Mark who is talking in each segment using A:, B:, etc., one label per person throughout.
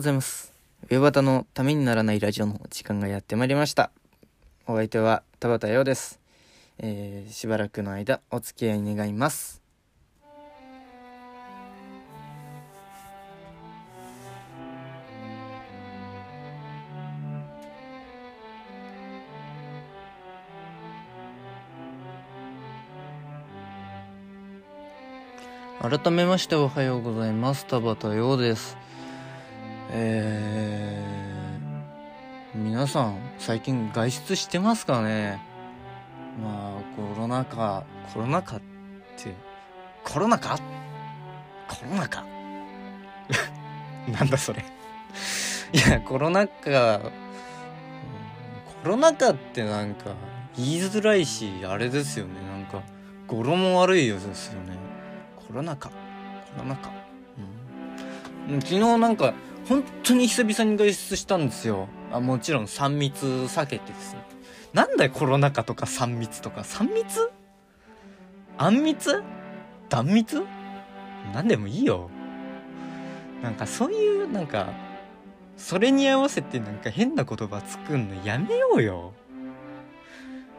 A: ございます。ウェバタのためにならないラジオの時間がやってまいりました。お相手は田畑陽です。えー、しばらくの間お付き合い願います。改めましておはようございます。田畑陽です。えー、皆さん最近外出してますかね？まあコロナ禍コロナ禍ってコロナ禍コロナ禍 なんだそれ？いやコロナ禍うんコロナ禍ってなんか言いづらいしあれですよね。なんか語呂も悪いようですよね。コロナ禍コロナ禍うん昨日なんか本当に久々に外出したんですよ。あもちろん3密避けてですね。なんだよコロナ禍とか3密とか。3密？あん密？断密？なんでもいいよ。なんかそういうなんかそれに合わせてなんか変な言葉作んのやめようよ。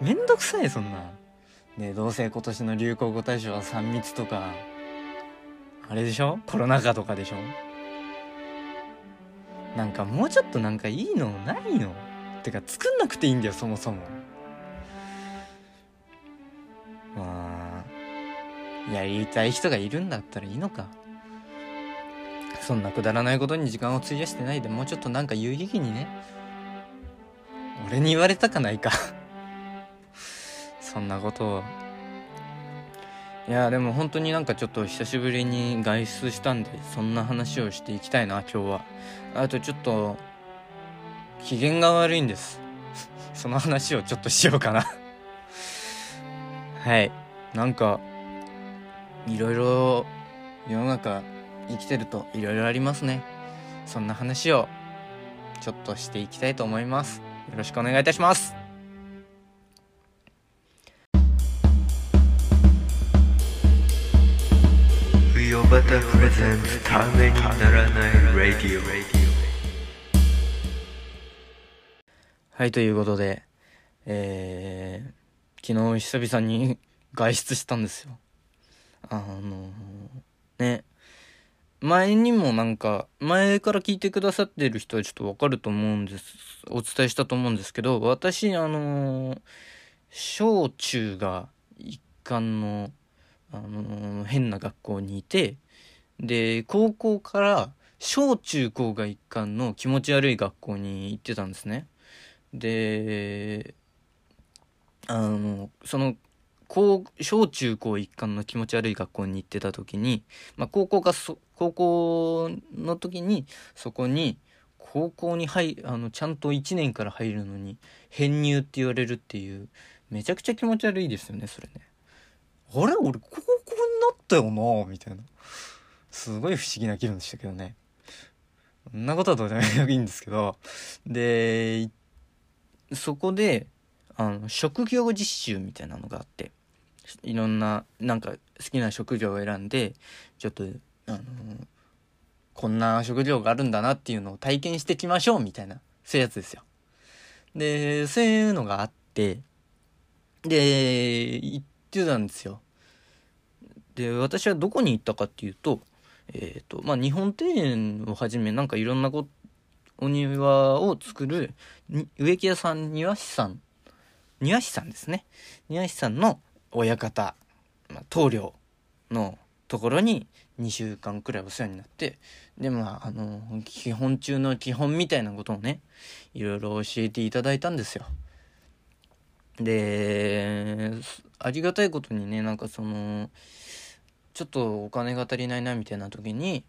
A: めんどくさいそんな。ねどうせ今年の流行語大賞は3密とか。あれでしょ？コロナ禍とかでしょ？なんかもうちょっとなんかいいのないの？てか作んなくていいんだよそもそも。まあやりたい人がいるんだったらいいのか。そんなくだらないことに時間を費やしてないでもうちょっとなんか有意義にね。俺に言われたかないか。そんなことを。いやでも本当になんかちょっと久しぶりに外出したんでそんな話をしていきたいな今日は。あとちょっと機嫌が悪いんです。その話をちょっとしようかな。はい。なんかいろいろ世の中生きてるといろいろありますね。そんな話をちょっとしていきたいと思います。よろしくお願いいたします。
B: ウヨバタプレゼンツためにならないラディオ
A: はいということでえー、昨日久々に外出したんですよ。あのね。前にもなんか前から聞いてくださってる人はちょっとわかると思うんですお伝えしたと思うんですけど私あの小中が一貫のあの変な学校にいてで高校から小中高が一貫の気持ち悪い学校に行ってたんですね。であのその高小中高一貫の気持ち悪い学校に行ってた時に、まあ、高校が高校の時にそこに高校に入あのちゃんと1年から入るのに編入って言われるっていうめちゃくちゃ気持ち悪いですよねそれね。あれ？俺高校になったよな？みたいな。すごい不思議な気分でしたけどね。そんなことはどうでもいいんですけど。でそこであの職業実習みたいなのがあって。いろんななんか好きな職業を選んでちょっとあのこんな職業があるんだなっていうのを体験してきましょうみたいなそういうやつですよ。でそういうのがあって。で行ってたんですよ。で私はどこに行ったかっていうとえっ、とまあ日本庭園をはじめなんかいろんなこお庭を作る植木屋さん庭師さん庭師さんですね庭師さんの親方、まあ、棟梁のところに2週間くらいお世話になってでまああの基本中の基本みたいなことをねいろいろ教えていただいたんですよ。でありがたいことにねなんかそのちょっとお金が足りないなみたいな時に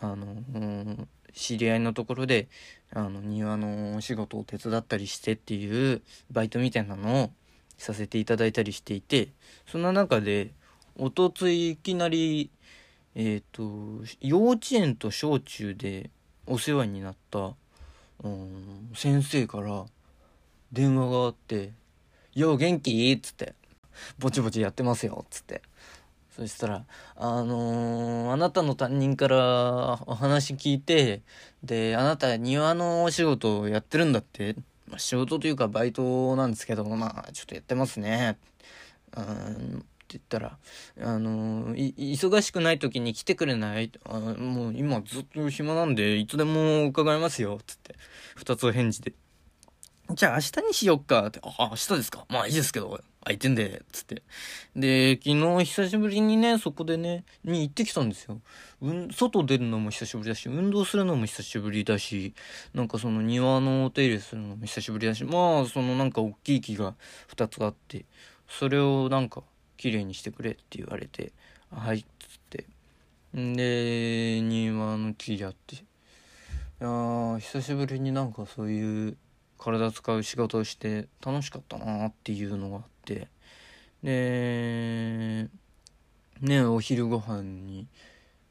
A: あの、うん知り合いのところであの庭のお仕事を手伝ったりしてっていうバイトみたいなのをさせていただいたりしていてそんな中でおとついいきなりえっ、と幼稚園と小中でお世話になった、うん、先生から電話があって「よう元気?」っつって「ぼちぼちやってますよ」っつってそしたら「あのーあなたの担任からお話聞いてであなた庭のお仕事をやってるんだって、まあ、仕事というかバイトなんですけどまあちょっとやってますね」うんって言ったら「あのー忙しくない時に来てくれない？あもう今ずっと暇なんでいつでも伺いますよ」つって二つお返事で「じゃあ明日にしよっか」って「あ明日ですか。まあいいですけど空いてんで」つって。で昨日久しぶりにねそこでねに行ってきたんですよ、うん、外出るのも久しぶりだし運動するのも久しぶりだしなんかその庭のお手入れするのも久しぶりだしまあそのなんか大きい木が2つあってそれをなんか綺麗にしてくれって言われて「はい」つって。んで庭の木やって。いや久しぶりになんかそういう体使う仕事をして楽しかったなっていうのがあって。でねお昼ご飯に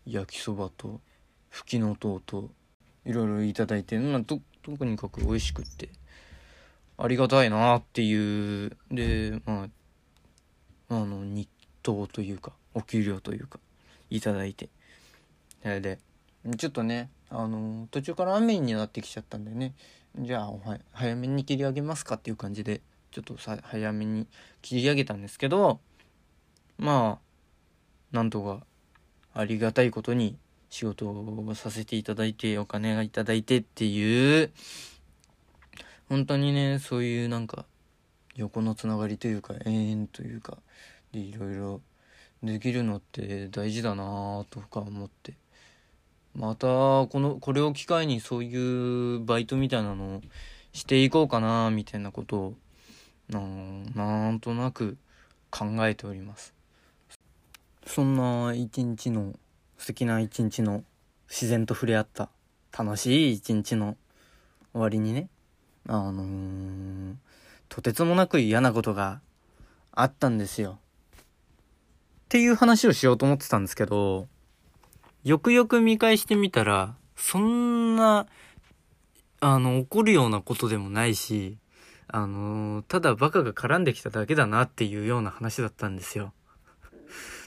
A: 焼きそばとふきのとうといろいろいただいて、まあ、ととにかく美味しくってありがたいなっていう。でまああの日当というかお給料というかいただいて。それでちょっとねあの途中から雨になってきちゃったんでね。じゃあおは早めに切り上げますかっていう感じでちょっとさ早めに切り上げたんですけどまあなんとかありがたいことに仕事をさせていただいてお金がいただいてっていう本当にねそういうなんか横のつながりというか永遠というかでいろいろできるのって大事だなとか思って。またこのこれを機会にそういうバイトみたいなのをしていこうかなみたいなことをなんなんとなく考えております。そんな一日の素敵な一日の自然と触れ合った楽しい一日の終わりにねあのーとてつもなく嫌なことがあったんですよ。っていう話をしようと思ってたんですけどよくよく見返してみたらそんなあの怒るようなことでもないしあのただバカが絡んできただけだなっていうような話だったんですよ。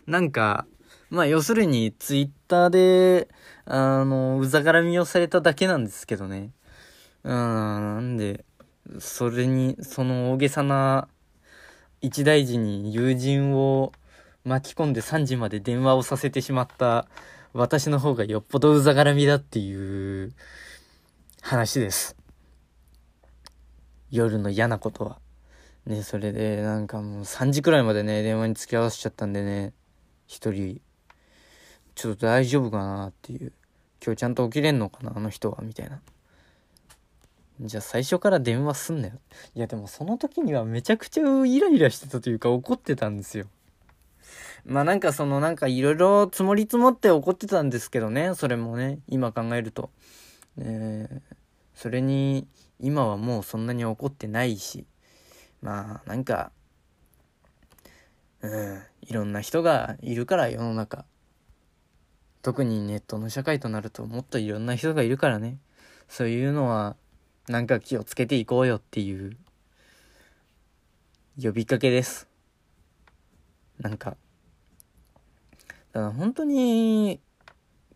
A: なんかまあ要するにツイッターであのうざがらみをされただけなんですけどね。うんなんでそれにその大げさな一大事に友人を巻き込んで3時まで電話をさせてしまった私の方がよっぽどうざがらみだっていう話です。夜の嫌なことは。ね、それでなんかもう3時くらいまでね、電話に付き合わせちゃったんでね、一人、ちょっと大丈夫かなっていう。今日ちゃんと起きれんのかな、あの人は、みたいな。じゃあ最初から電話すんなよ。いやでもその時にはめちゃくちゃイライラしてたというか怒ってたんですよ。まあなんかそのなんかいろいろ積もり積もって怒ってたんですけどね、それもね、今考えると。えーそれに今はもうそんなに怒ってないし、まあなんか、うん、いろんな人がいるから世の中。特にネットの社会となるともっといろんな人がいるからね。そういうのはなんか気をつけていこうよっていう呼びかけです。なんか、だから本当に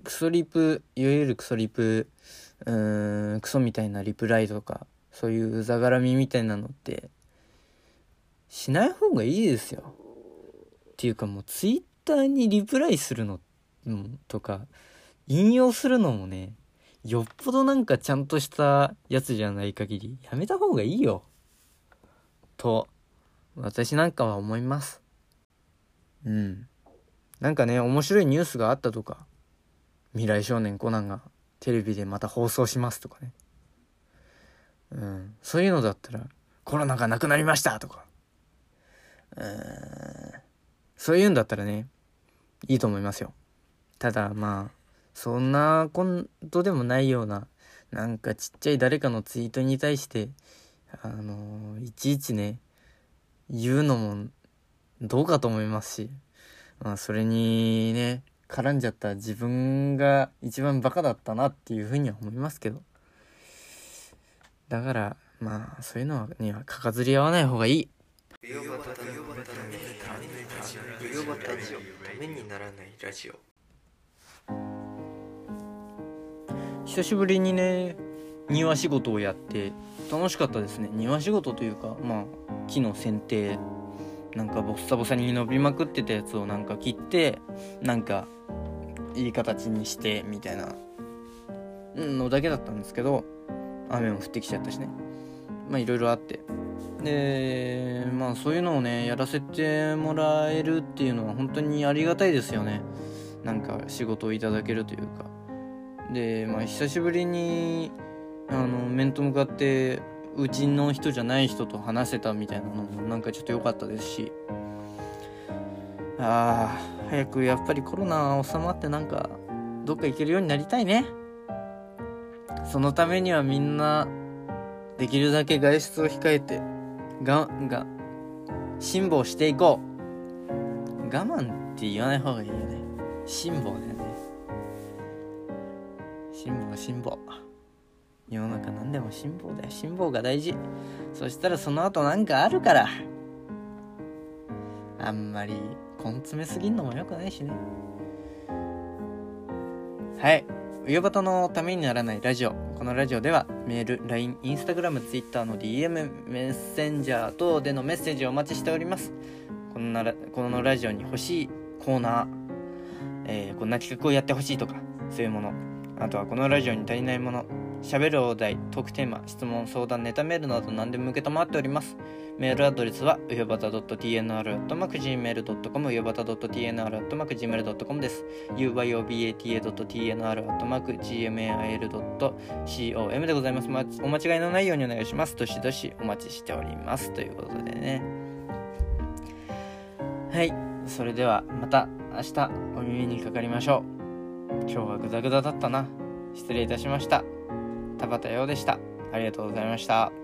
A: クソリプ、いわゆるクソリプ、うーん、クソみたいなリプライとか、そういううざがらみみたいなのって、しない方がいいですよ。っていうかもうツイッターにリプライするのとか、引用するのもね、よっぽどなんかちゃんとしたやつじゃない限り、やめた方がいいよ。と、私なんかは思います。うん。なんかね、面白いニュースがあったとか、未来少年コナンがテレビでまた放送しますとかね。うん。そういうのだったら、コロナがなくなりましたとか。うん。そういうんだったらね、いいと思いますよ。ただまあ、そんなことでもないような、なんかちっちゃい誰かのツイートに対して、あのいちいちね、言うのもどうかと思いますし、まあそれにね、絡んじゃった自分が一番バカだったなっていうふうには思いますけど。だから、まあそういうのにはかかずり合わない方がいい。
B: ためにならないラジオ
A: 久しぶりにね庭仕事をやって楽しかったですね庭仕事というかまあ木の剪定なんかボッサボサに伸びまくってたやつをなんか切ってなんかいい形にしてみたいなのだけだったんですけど雨も降ってきちゃったしね。まあいろいろあって。でまあそういうのをねやらせてもらえるっていうのは本当にありがたいですよね。なんか仕事をいただけるというか。でまあ久しぶりにあの面と向かってうちの人じゃない人と話せたみたいなのもなんかちょっと良かったですし。ああ早くやっぱりコロナ収まってなんかどっか行けるようになりたいね。そのためにはみんなできるだけ外出を控えてがんが辛抱していこう。我慢って言わない方がいいよね。辛抱だよね。辛抱辛抱。世の中何でも辛抱だよ。辛抱が大事。そしたらその後なんかあるから。あんまり根詰めすぎんのもよくないしね。はい。上端のためにならないラジオ。このラジオではメール LINE インスタグラム Twitter の DM メッセンジャー等でのメッセージをお待ちしております。このならこのラジオに欲しいコーナー、えーこんな企画をやってほしいとかそういうもの。あとはこのラジオに足りないもの。喋るお題トークテーマ質問相談ネタメールなど何でも受けたまっております。メールアドレスはうよばた .tnr.gmail.com うよばた .tnr.gmail.com です。uyobata.tnr.gmail.com でございます、お間違いのないようにお願いします。どしどしお待ちしております。ということでね。はい。それではまた明日お耳にかかりましょう。今日はグダグダだったな。失礼いたしました。田畑洋でした。ありがとうございました。